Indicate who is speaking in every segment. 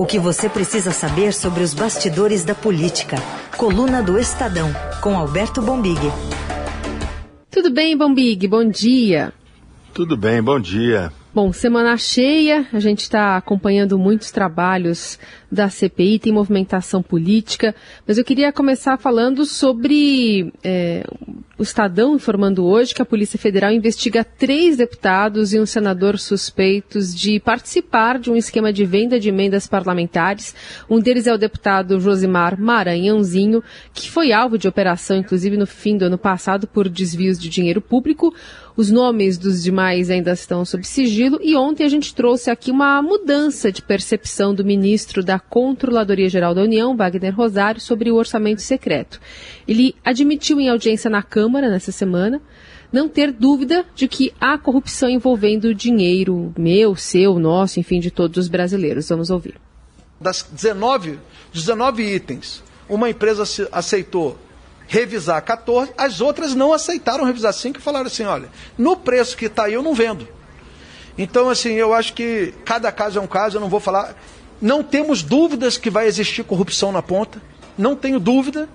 Speaker 1: O que você precisa saber sobre os bastidores da política. Coluna do Estadão, com Alberto Bombig.
Speaker 2: Tudo bem, Bombig? Bom dia.
Speaker 3: Tudo bem, bom dia.
Speaker 2: Bom, semana cheia, a gente está acompanhando muitos trabalhos da CPI, tem movimentação política, mas eu queria começar falando sobre é, o Estadão informando hoje que a Polícia Federal investiga três deputados e um senador suspeitos de participar de um esquema de venda de emendas parlamentares. Um deles é o deputado Josimar Maranhãozinho, que foi alvo de operação, inclusive no fim do ano passado, por desvios de dinheiro público. Os nomes dos demais ainda estão sob sigilo e ontem a gente trouxe aqui uma mudança de percepção do ministro da Controladoria Geral da União, Wagner Rosário, sobre o orçamento secreto. Ele admitiu em audiência na Câmara nessa semana não ter dúvida de que há corrupção envolvendo dinheiro meu, seu, nosso, enfim, de todos os brasileiros. Vamos ouvir.
Speaker 4: Das 19, 19 itens, uma empresa aceitou revisar 14, as outras não aceitaram revisar 5 e falaram assim, olha, no preço que está aí eu não vendo. Então, assim, eu acho que cada caso é um caso, eu não vou falar. Não temos dúvidas que vai existir corrupção na ponta, não tenho dúvida.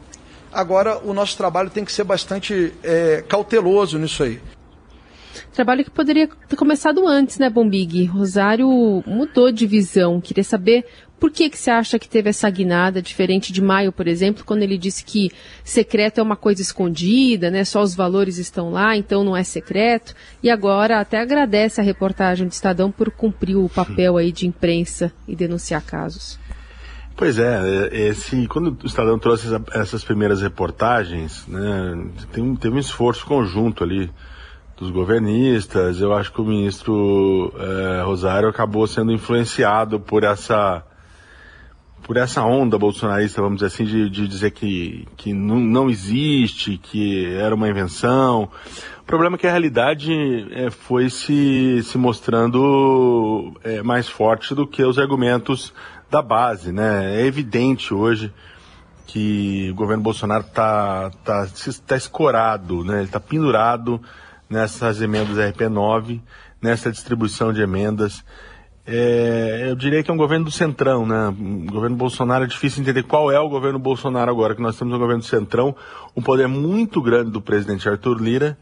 Speaker 4: Agora, o nosso trabalho tem que ser bastante é, cauteloso nisso aí.
Speaker 2: Trabalho que poderia ter começado antes, né, Bombig? Rosário mudou de visão. Queria saber por que, que você acha que teve essa guinada, diferente de maio, por exemplo, quando ele disse que secreto é uma coisa escondida, né? Só os valores estão lá, então não é secreto. E agora até agradece a reportagem do Estadão por cumprir o papel aí de imprensa e denunciar casos.
Speaker 3: Pois é, é esse, quando o Estadão trouxe essas primeiras reportagens, né, tem, teve um esforço conjunto ali dos governistas. Eu acho que o ministro é, Rosário acabou sendo influenciado por essa por essa onda bolsonarista, vamos dizer assim, de, de dizer que, que não, não, existe, que era uma invenção. O problema é que a realidade é, foi se, se mostrando é, mais forte do que os argumentos da base, né? É evidente hoje que o governo Bolsonaro está tá, tá escorado, né? Ele está pendurado nessas emendas RP9, nessa distribuição de emendas. É, eu diria que é um governo do centrão, né? O governo Bolsonaro é difícil entender qual é o governo Bolsonaro agora, que nós temos um governo do centrão, um poder muito grande do presidente Arthur Lira,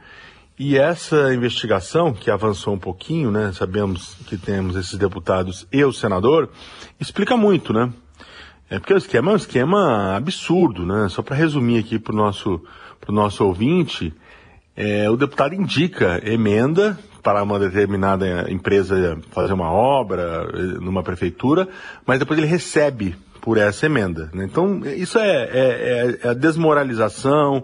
Speaker 3: e essa investigação, que avançou um pouquinho, né? Sabemos que temos esses deputados e o senador, explica muito, né? É porque o esquema é um esquema absurdo, né? Só para resumir aqui para o nosso, nosso ouvinte, é, o deputado indica emenda para uma determinada empresa fazer uma obra eh, numa prefeitura, mas depois ele recebe por essa emenda. Né? Então, isso é, é, é, é a desmoralização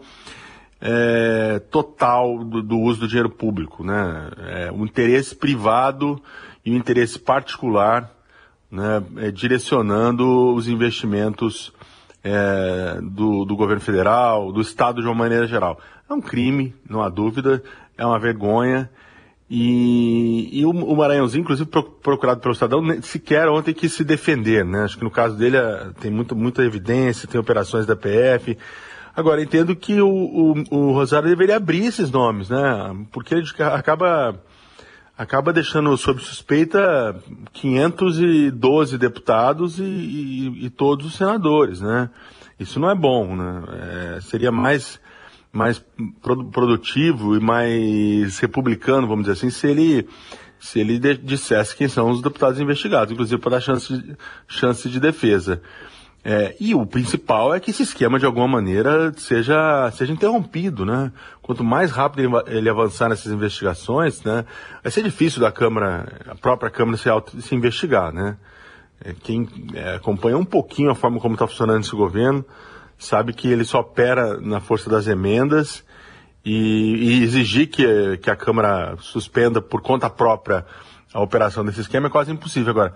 Speaker 3: é, total do, do, uso do dinheiro público. Né? É, o interesse privado e o interesse particular né, é, direcionando os investimentos do, do governo federal, do Estado de uma maneira geral. É um crime, não há dúvida, é uma vergonha. E, e o, o, Maranhãozinho, inclusive procurado pelo Estadão, sequer ontem quis se defender, né? Acho que no caso dele é, tem muito, muita evidência, tem operações da PF. Agora, entendo que o, o, o, Rosário deveria abrir esses nomes, né? Porque ele acaba, acaba deixando sob suspeita 512 deputados e, e, e todos os senadores, né? Isso não é bom, né? É, seria mais mais produtivo e mais republicano, vamos dizer assim, se ele se ele dissesse quem são os deputados investigados, inclusive para dar chance de, chance de defesa. É, e o principal é que esse esquema, de alguma maneira, seja, seja interrompido, né? Quanto mais rápido ele, avançar nessas investigações, né? Vai ser difícil da Câmara, a própria Câmara se, auto, se investigar, né? É, quem é, acompanha um pouquinho a forma como está funcionando esse governo, sabe que ele só opera na força das emendas e, e exigir que, que a Câmara suspenda por conta própria a operação desse esquema é quase impossível. Agora,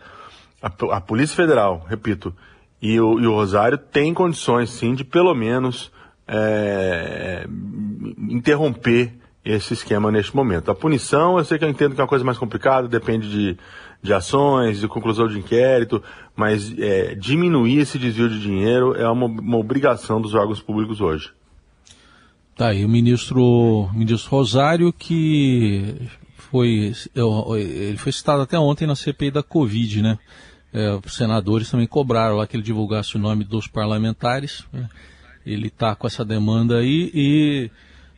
Speaker 3: a, a Polícia Federal, repito, e o, e o, Rosário têm condições, sim, de pelo menos é, interromper esse esquema neste momento. A punição, eu sei que eu entendo que é uma coisa mais complicada, depende de, de ações, de conclusão de inquérito, mas é, diminuir esse desvio de dinheiro é uma, uma, obrigação dos órgãos públicos hoje.
Speaker 5: Tá aí o ministro, ministro Rosário que foi, ele foi citado até ontem na CPI da Covid, né? é, senadores também cobraram lá que ele divulgasse o nome dos parlamentares. Né? Ele está com essa demanda aí e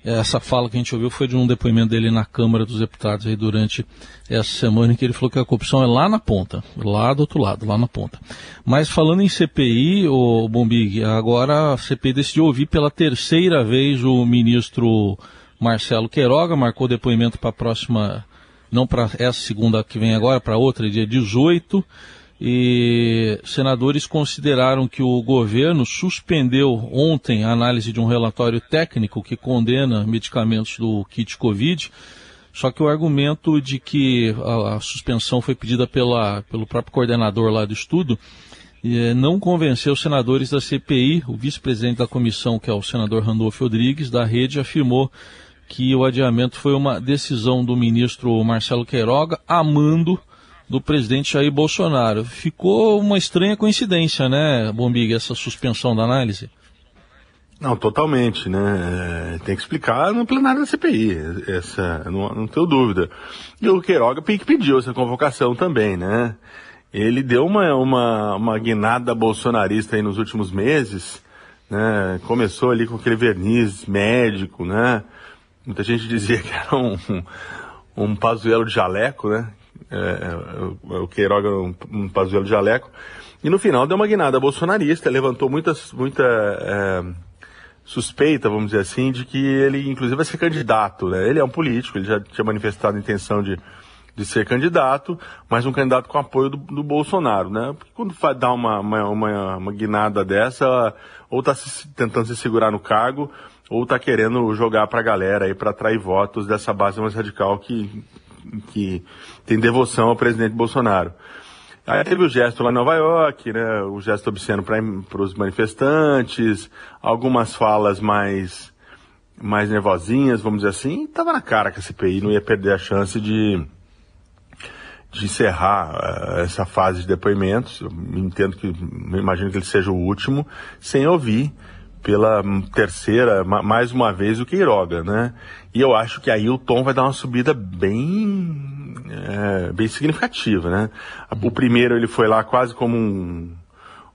Speaker 5: essa fala que a gente ouviu foi de um depoimento dele na Câmara dos Deputados aí durante essa semana em que ele falou que a corrupção é lá na ponta, lá do outro lado, lá na ponta. Mas falando em CPI, o Bombig, agora a CPI decidiu ouvir pela terceira vez o ministro Marcelo Queiroga, marcou depoimento para a próxima, não para essa segunda que vem agora, para outra, dia 18 e senadores consideraram que o governo suspendeu ontem a análise de um relatório técnico que condena medicamentos do kit Covid, só que o argumento de que a, a suspensão foi pedida pela, pelo próprio coordenador lá do estudo eh, não convenceu os senadores da CPI. O vice-presidente da comissão, que é o senador Randolfo Rodrigues, da rede, afirmou que o adiamento foi uma decisão do ministro Marcelo Queiroga, amando do presidente Jair Bolsonaro. Ficou uma estranha coincidência, né, Bombig, essa suspensão da análise?
Speaker 3: Não, totalmente, né? É, tem que explicar no plenário da CPI, essa, não, não tenho dúvida. E o Queiroga pediu essa convocação também, né? Ele deu uma, uma, uma guinada bolsonarista aí nos últimos meses, né? Começou ali com aquele verniz médico, né? Muita gente dizia que era um, um, um de jaleco, né? É, é, o Queiroga um, um pazuelo de jaleco. E no final deu uma guinada bolsonarista, levantou muitas, muita é, suspeita, vamos dizer assim, de que ele inclusive vai ser candidato. Né? Ele é um político, ele já tinha manifestado a intenção de, de ser candidato, mas um candidato com apoio do, do Bolsonaro. Né? Porque quando dá uma, uma, uma, uma guinada dessa, ou está tentando se segurar no cargo, ou está querendo jogar para a galera aí para atrair votos dessa base mais radical que, que tem devoção ao presidente Bolsonaro. Aí teve o gesto lá em Nova York, né, o gesto obsceno para os manifestantes, algumas falas mais, mais nervosinhas, vamos dizer assim, estava na cara que a CPI não ia perder a chance de, de encerrar uh, essa fase de depoimentos. Eu entendo que, imagino que ele seja o último, sem ouvir pela terceira, mais uma vez, o Queiroga, né? E eu acho que aí o tom vai dar uma subida bem, é, bem significativa, né? O primeiro ele foi lá quase como um,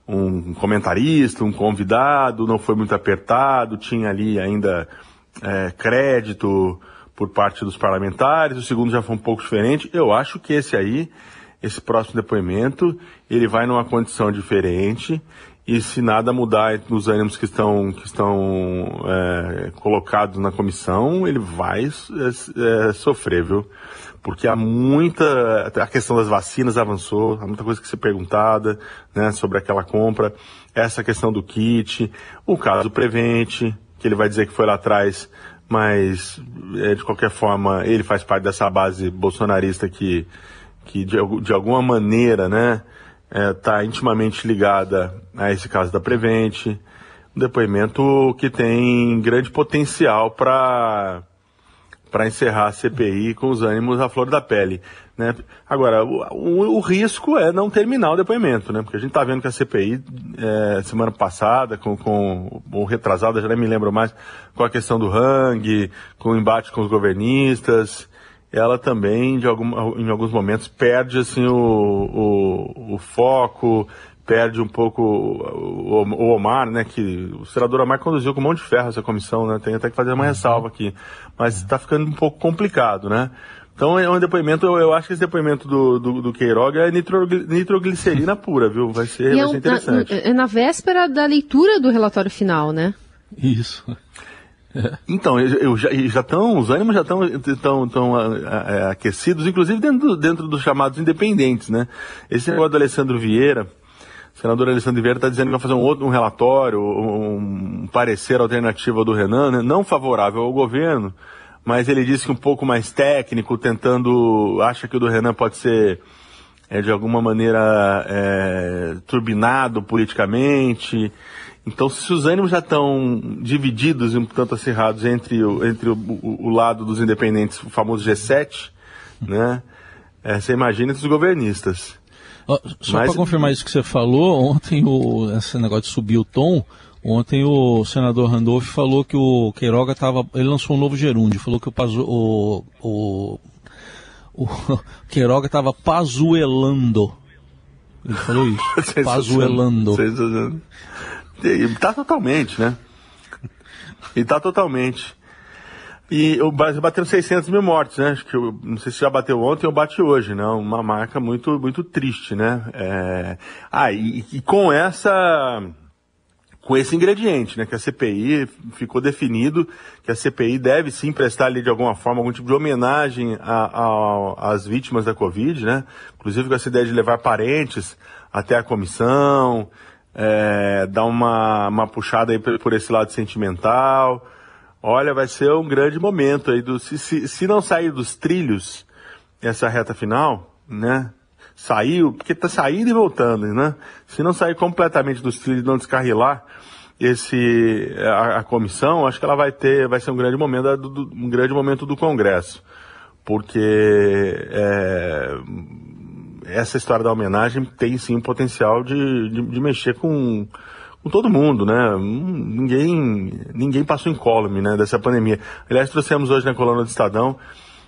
Speaker 3: um comentarista, um convidado, não foi muito apertado, tinha ali ainda é, crédito por parte dos parlamentares, o segundo já foi um pouco diferente. Eu acho que esse aí, esse próximo depoimento, ele vai numa condição diferente e se nada mudar nos ânimos que estão, que estão é, colocados na comissão, ele vai é, é, sofrer, viu? Porque há muita. A questão das vacinas avançou, há muita coisa que ser perguntada né, sobre aquela compra, essa questão do kit, o caso Prevente, que ele vai dizer que foi lá atrás, mas é, de qualquer forma ele faz parte dessa base bolsonarista que, que de, de alguma maneira, né? Está é, tá intimamente ligada a esse caso da Prevente. Um depoimento que tem grande potencial para para encerrar a CPI com os ânimos à flor da pele. Né? Agora, o, o, risco é não terminar o depoimento, né? porque a gente está vendo que a CPI, é, semana passada, com, com, ou retrasada, já nem me lembro mais, com a questão do Hang, com o embate com os governistas, ela também, de algum, em alguns momentos, perde assim, o, o, o foco, perde um pouco o, o, Omar, né, que o senador Omar conduziu com um monte de ferro essa comissão, né, tem até que fazer uma ressalva aqui, mas está ficando um pouco complicado, né. Então é um depoimento, eu, eu acho que esse depoimento do, do, do Queiroga é nitro, nitroglicerina pura, viu, vai ser, vai é ser interessante.
Speaker 2: é na véspera da leitura do relatório final, né?
Speaker 5: Isso.
Speaker 3: Então, eu, já estão, os ânimos já estão tão, é, aquecidos, inclusive dentro, dentro dos chamados independentes, né? Esse negócio do Alessandro Vieira, o senador Alessandro Vieira está dizendo que vai fazer um outro um relatório, um, um parecer alternativo do Renan, né? não favorável ao governo, mas ele disse que um pouco mais técnico, tentando, acha que o do Renan pode ser é, de alguma maneira é, turbinado politicamente. Então, se os ânimos já estão divididos e um tanto acirrados entre, o, entre o, o, o lado dos independentes, o famoso G7, né? É, você imagina entre os governistas.
Speaker 5: só Mas... para confirmar isso que você falou, ontem o, esse negócio de subir o tom, ontem o senador Randolph falou que o Queiroga estava, ele lançou um novo gerúndio, falou que o, o, o, o Queiroga estava pazuelando Ele falou isso. Pazuelando.
Speaker 3: Está totalmente, né? E está totalmente. E o Brasil bateu 600 mil mortes, né? Acho que eu, não sei se já bateu ontem ou bate hoje, né? Uma marca muito, muito triste, né? É... Ah, e, e com essa com esse ingrediente, né, que a CPI ficou definido que a CPI deve sim prestar ali de alguma forma algum tipo de homenagem às vítimas da Covid, né, inclusive com essa ideia de levar parentes até a comissão, é, dar uma, uma puxada aí por esse lado sentimental. Olha, vai ser um grande momento aí do se, se, se não sair dos trilhos essa reta final, né, saiu, porque está saindo e voltando, né? Se não sair completamente dos trilhos não descarrilar esse, a, a, comissão, acho que ela vai ter, vai ser um grande momento, do, um grande momento do Congresso. Porque é, essa história da homenagem tem sim o potencial de, de, de mexer com, com todo mundo, né? Ninguém, ninguém passou incólume, né, dessa pandemia. Aliás, trouxemos hoje na coluna do Estadão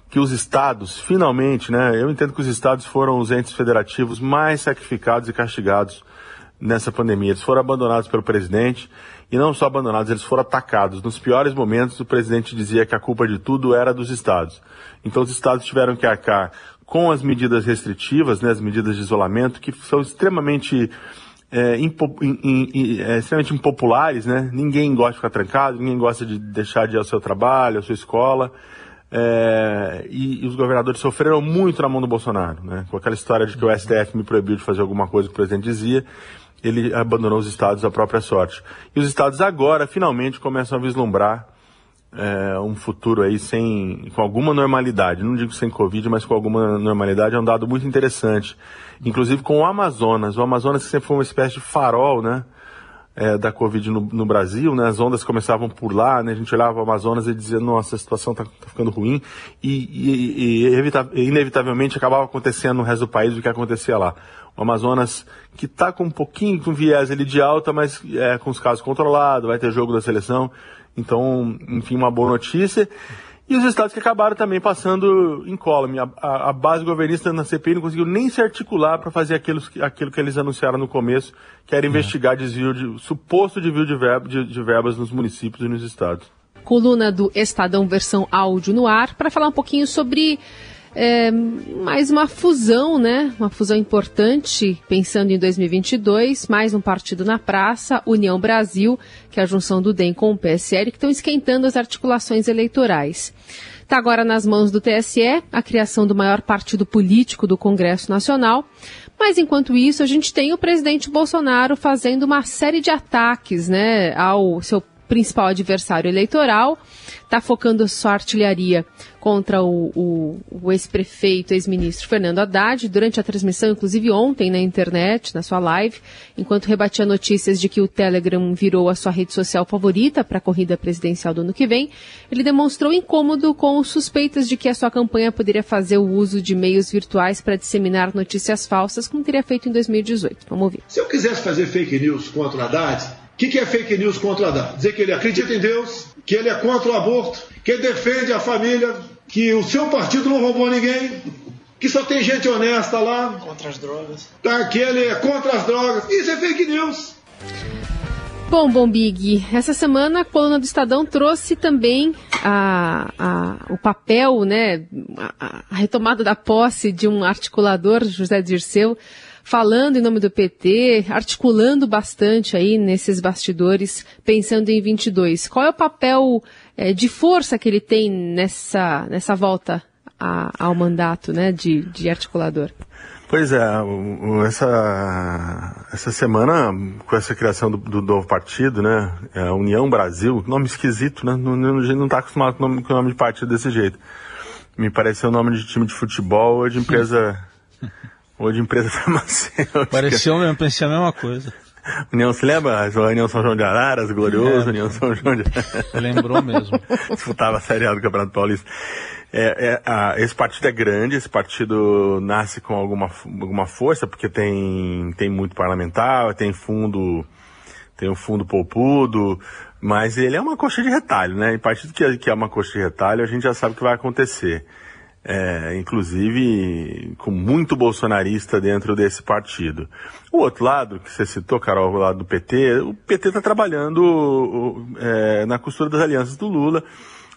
Speaker 3: que os estados, finalmente, né, eu entendo que os estados foram os entes federativos mais sacrificados e castigados nessa pandemia. Eles foram abandonados pelo presidente e não só abandonados, eles foram atacados. Nos piores momentos, o presidente dizia que a culpa de tudo era dos estados. Então, os estados tiveram que arcar com as medidas restritivas, né, as medidas de isolamento, que são extremamente é, impo, in, in, é, extremamente impopulares, né? Ninguém gosta de ficar trancado, ninguém gosta de deixar de ir ao seu trabalho, à sua escola. É, e, e, os governadores sofreram muito na mão do Bolsonaro, né? Com aquela história de que o STF me proibiu de fazer alguma coisa que o presidente dizia, ele abandonou os estados à própria sorte. E os estados agora, finalmente, começam a vislumbrar é, um futuro aí sem, com alguma normalidade. Não digo sem Covid, mas com alguma normalidade. É um dado muito interessante. Inclusive com o Amazonas. O Amazonas sempre foi uma espécie de farol, né? é, da Covid no, no, Brasil, né? As ondas começavam por lá, né? A gente olhava o Amazonas e dizia, nossa, a situação está tá ficando ruim. E, e, e inevitavelmente acabava acontecendo no resto do país o que acontecia lá. O Amazonas, que está com um pouquinho com viés ali de alta, mas é, com os casos controlados, vai ter jogo da seleção. Então, enfim, uma boa notícia. E os estados que acabaram também passando incólume. A, a, a, base governista na CPI não conseguiu nem se articular para fazer aquilo, aquilo que eles anunciaram no começo, que era investigar desvio de, suposto desvio de, verba, de, de verbas nos municípios e nos estados.
Speaker 2: Coluna do Estadão versão áudio no ar, para falar um pouquinho sobre é, mais uma fusão, né? Uma fusão importante, pensando em 2022, mais um partido na praça, União Brasil, que é a junção do DEM com o PSL, que estão esquentando as articulações eleitorais. Está agora nas mãos do TSE a criação do maior partido político do Congresso Nacional. Mas enquanto isso, a gente tem o presidente Bolsonaro fazendo uma série de ataques né, ao seu principal adversário eleitoral, está focando sua artilharia contra o, o, o ex-prefeito, ex-ministro Fernando Haddad, durante a transmissão, inclusive ontem na internet, na sua live, enquanto rebatia notícias de que o Telegram virou a sua rede social favorita para a corrida presidencial do ano que vem, ele demonstrou incômodo com suspeitas de que a sua campanha poderia fazer o uso de meios virtuais para disseminar notícias falsas, como teria feito em 2018. Vamos ouvir.
Speaker 6: Se eu quisesse fazer fake news contra o Haddad, o que, que é fake news contra Haddad? Dizer que ele acredita em Deus, que ele é contra o aborto, que ele defende a família, que o seu partido não roubou ninguém, que só tem gente honesta lá.
Speaker 7: Contra as drogas.
Speaker 6: Tá, que ele é contra as drogas. Isso é fake news.
Speaker 2: Bom, bom Big, essa semana a coluna do Estadão trouxe também a, a, o papel, né, a, a retomada da posse de um articulador, José Dirceu, falando em nome do PT, articulando bastante aí nesses bastidores, pensando em 22. Qual é o papel é, de força que ele tem nessa, nessa volta a, ao mandato né, de, de articulador?
Speaker 3: Pois é, essa, essa semana, com essa criação do, do novo partido, né, é União Brasil, nome esquisito, né, não, a gente não está acostumado com o, nome, com o nome de partido desse jeito. Me pareceu o nome de time de futebol ou de empresa ou de empresa farmacêutica.
Speaker 5: Pareceu mesmo, pensei a mesma coisa.
Speaker 3: União, se lembra? A União São João de Araras, glorioso, é, União São João de
Speaker 5: Lembrou mesmo.
Speaker 3: Disputava a Série A do Campeonato Paulista. É, é, a, esse partido é grande, esse partido nasce com alguma, alguma força, porque tem, tem muito parlamentar, tem fundo, tem um fundo poupudo, mas ele é uma coxa de retalho, né? E partido que, que é uma coxa de retalho, a gente já sabe o que vai acontecer. É, inclusive com muito bolsonarista dentro desse partido. O outro lado, que você citou, Carol, o lado do PT, o PT está trabalhando é, na costura das alianças do Lula.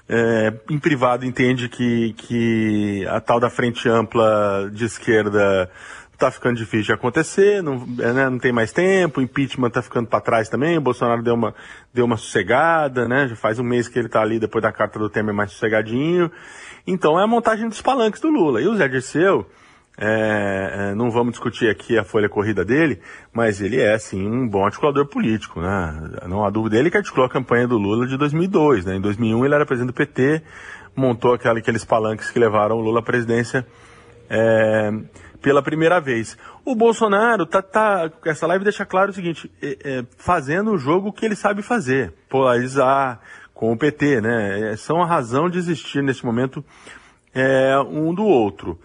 Speaker 3: É, em privado entende que, que a tal da frente ampla de esquerda está ficando difícil de acontecer, não, é, né, não tem mais tempo, o impeachment está ficando para trás também, o Bolsonaro deu uma, deu uma sossegada, né, já faz um mês que ele está ali depois da carta do Temer mais sossegadinho. Então é a montagem dos palanques do Lula. E o Zé Dirceu, é, é, não vamos discutir aqui a folha corrida dele, mas ele é, sim, um bom articulador político, né? Não há dúvida. Ele que articulou a campanha do Lula de 2002, né? Em 2001 ele era presidente do PT, montou aquela, aqueles palanques que levaram o Lula à presidência é, pela primeira vez. O Bolsonaro tá, tá essa live deixa claro o seguinte, é, é, fazendo o jogo que ele sabe fazer, polarizar, com o PT, né? É, são a razão de existir neste momento é, um do outro.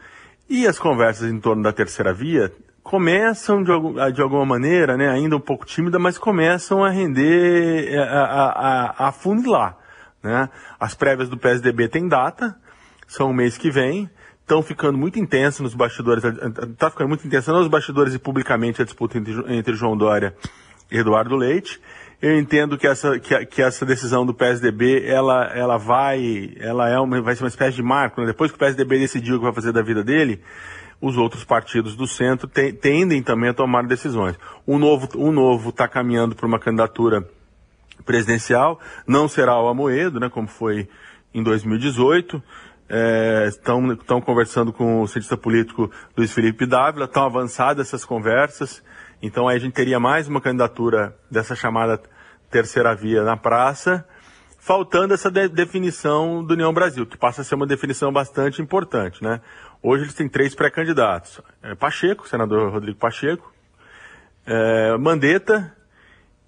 Speaker 3: E as conversas em torno da terceira via começam de, de alguma maneira, né, ainda um pouco tímida, mas começam a render, é, a, a, a. Né? As prévias do PSDB têm data, são o mês que vem, estão ficando muito intensas nos bastidores, está ficando muito intensa nos bastidores e publicamente a disputa entre, entre João Dória Eduardo Leite. Eu entendo que essa, que, que, essa decisão do PSDB, ela, ela vai, ela é uma, vai ser uma espécie de marco, né? Depois que o PSDB decidiu o que vai fazer da vida dele, os outros partidos do centro te, tendem também a tomar decisões. O novo, o novo está caminhando para uma candidatura presidencial, não será o Amoedo, né, como foi em 2018. Estão é, conversando com o cientista político Luiz Felipe Dávila, estão avançadas essas conversas. Então aí a gente teria mais uma candidatura dessa chamada terceira via na praça, faltando essa de definição do União Brasil, que passa a ser uma definição bastante importante, né? Hoje eles têm três pré-candidatos. É Pacheco, senador Rodrigo Pacheco, é, Mandetta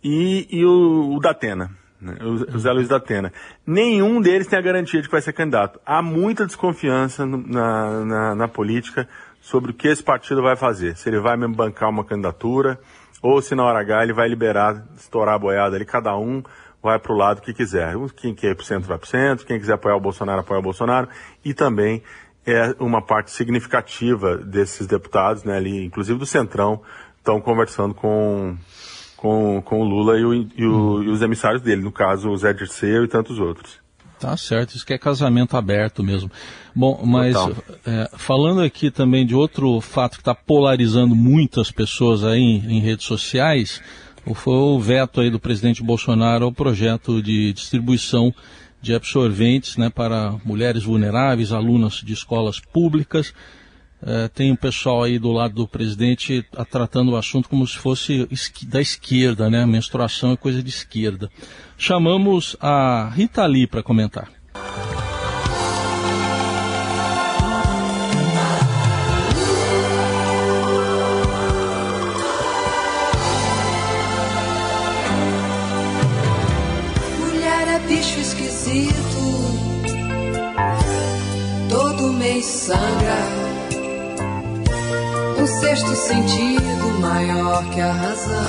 Speaker 3: e, e o, o Datena, né? o, Zé Luiz Datena. Nenhum deles tem a garantia de que vai ser candidato. Há muita desconfiança na, na, na política sobre o que esse partido vai fazer. Se ele vai mesmo bancar uma candidatura, ou se na hora H ele vai liberar, estourar a boiada ali, cada um vai para o lado que quiser. Quem quer ir para o centro vai para o centro, quem quiser apoiar o Bolsonaro, apoia o Bolsonaro. E também é uma parte significativa desses deputados, né, ali, inclusive do Centrão, estão conversando com, com, com o Lula e, o, e, o, e os emissários dele, no caso o Zé Dirceu e tantos outros.
Speaker 5: Tá certo, isso que é casamento aberto mesmo. Bom, mas é, falando aqui também de outro fato que está polarizando muitas pessoas aí em, em, redes sociais, foi o veto aí do presidente Bolsonaro ao projeto de distribuição de absorventes né, para mulheres vulneráveis, alunas de escolas públicas. É, tem um pessoal aí do lado do presidente a, tratando o assunto como se fosse da esquerda, né? Menstruação é coisa de esquerda. Chamamos a Rita Lee para comentar.
Speaker 7: Mulher é bicho esquisito, todo mês sangra sexto sentido maior que a razão.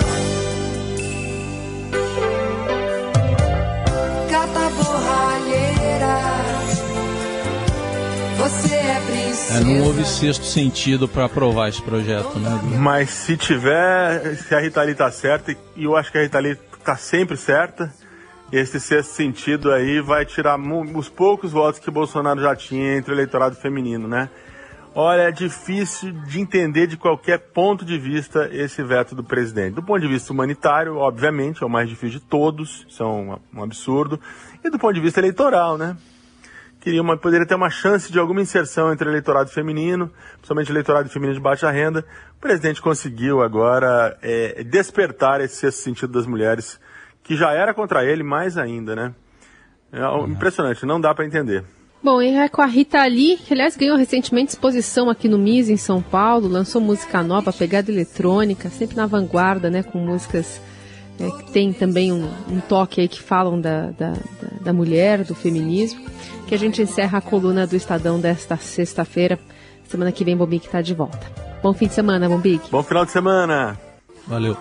Speaker 7: Borralheira, você é princesa.
Speaker 5: É, não houve sexto sentido para aprovar esse projeto, né?
Speaker 3: Mas se tiver, se a Rita Lee tá certa, e eu acho que a Rita Lee tá sempre certa, esse sexto sentido aí vai tirar os poucos votos que Bolsonaro já tinha entre o eleitorado feminino, né? Olha, é difícil de entender de qualquer ponto de vista esse veto do presidente. Do ponto de vista humanitário, obviamente, é o mais difícil de todos, isso é um, um absurdo. E do ponto de vista eleitoral, né? Queria uma, poderia ter uma chance de alguma inserção entre eleitorado feminino, principalmente eleitorado feminino de baixa renda. O presidente conseguiu agora é, despertar esse sexto sentido das mulheres, que já era contra ele, mais ainda, né? É impressionante, não dá para entender.
Speaker 2: Bom, e é com a Rita Lee, que aliás ganhou recentemente exposição aqui no MIS em São Paulo, lançou música nova, pegada eletrônica, sempre na vanguarda, né, com músicas é, que tem também um, um, toque aí que falam da, da, da, da mulher, do feminismo, que a gente encerra a coluna do Estadão desta sexta-feira. Semana que vem, Bombique está de volta. Bom fim de semana, Bombique.
Speaker 3: Bom final de semana.
Speaker 5: Valeu.